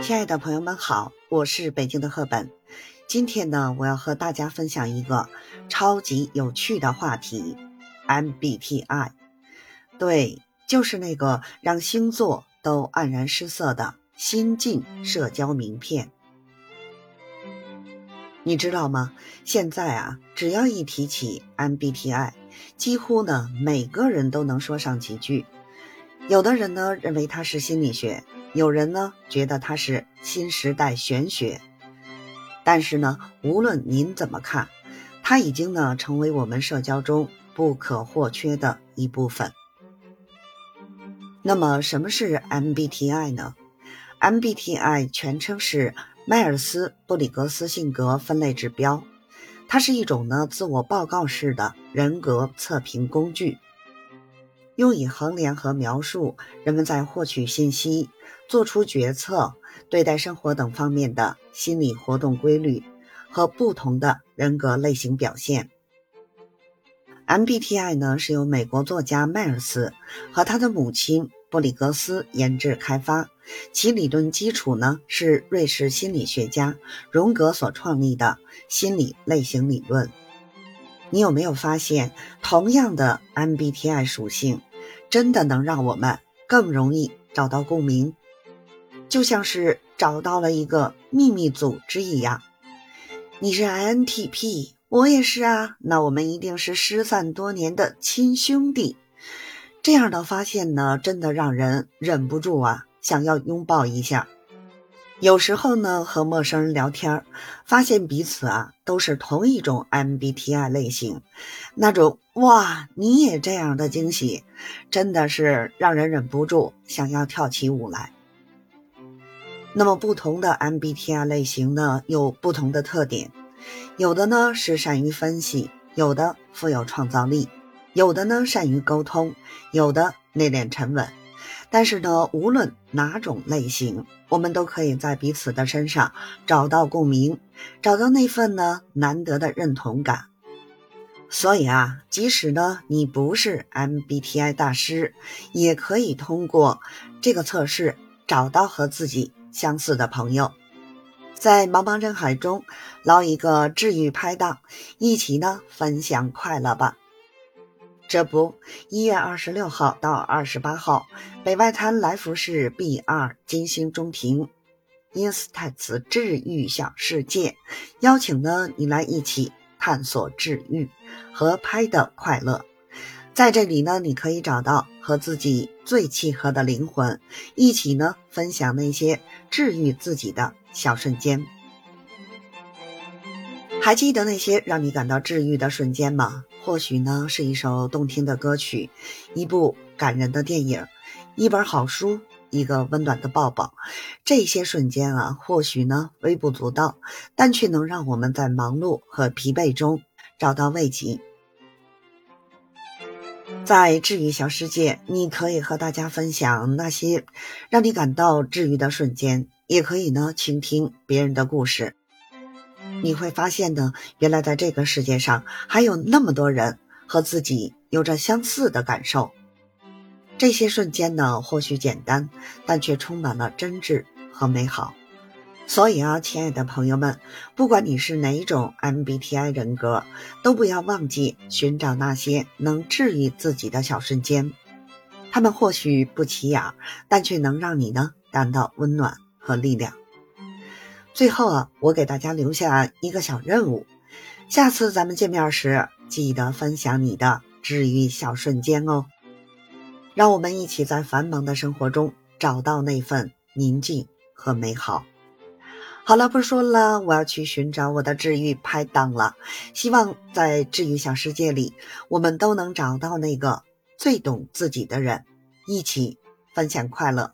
亲爱的朋友们好，我是北京的赫本。今天呢，我要和大家分享一个超级有趣的话题：MBTI。对，就是那个让星座都黯然失色的新晋社交名片。你知道吗？现在啊，只要一提起 MBTI，几乎呢每个人都能说上几句。有的人呢认为它是心理学。有人呢觉得它是新时代玄学，但是呢，无论您怎么看，它已经呢成为我们社交中不可或缺的一部分。那么，什么是 MBTI 呢？MBTI 全称是迈尔斯布里格斯性格分类指标，它是一种呢自我报告式的人格测评工具。用以衡量和描述人们在获取信息、做出决策、对待生活等方面的心理活动规律和不同的人格类型表现。MBTI 呢是由美国作家迈尔斯和他的母亲布里格斯研制开发，其理论基础呢是瑞士心理学家荣格所创立的心理类型理论。你有没有发现，同样的 MBTI 属性？真的能让我们更容易找到共鸣，就像是找到了一个秘密组织一样。你是 INTP，我也是啊，那我们一定是失散多年的亲兄弟。这样的发现呢，真的让人忍不住啊，想要拥抱一下。有时候呢，和陌生人聊天，发现彼此啊都是同一种 MBTI 类型，那种哇你也这样的惊喜，真的是让人忍不住想要跳起舞来。那么不同的 MBTI 类型呢，有不同的特点，有的呢是善于分析，有的富有创造力，有的呢善于沟通，有的内敛沉稳。但是呢，无论哪种类型，我们都可以在彼此的身上找到共鸣，找到那份呢难得的认同感。所以啊，即使呢你不是 MBTI 大师，也可以通过这个测试找到和自己相似的朋友，在茫茫人海中捞一个治愈拍档，一起呢分享快乐吧。这不，一月二十六号到二十八号，北外滩来福士 B 二金星中庭，Insights 治愈小世界，邀请呢你来一起探索治愈和拍的快乐。在这里呢，你可以找到和自己最契合的灵魂，一起呢分享那些治愈自己的小瞬间。还记得那些让你感到治愈的瞬间吗？或许呢，是一首动听的歌曲，一部感人的电影，一本好书，一个温暖的抱抱。这些瞬间啊，或许呢微不足道，但却能让我们在忙碌和疲惫中找到慰藉。在治愈小世界，你可以和大家分享那些让你感到治愈的瞬间，也可以呢倾听别人的故事。你会发现呢，原来在这个世界上还有那么多人和自己有着相似的感受。这些瞬间呢，或许简单，但却充满了真挚和美好。所以啊，亲爱的朋友们，不管你是哪一种 MBTI 人格，都不要忘记寻找那些能治愈自己的小瞬间。他们或许不起眼，但却能让你呢感到温暖和力量。最后啊，我给大家留下一个小任务，下次咱们见面时记得分享你的治愈小瞬间哦。让我们一起在繁忙的生活中找到那份宁静和美好。好了，不说了，我要去寻找我的治愈拍档了。希望在治愈小世界里，我们都能找到那个最懂自己的人，一起分享快乐。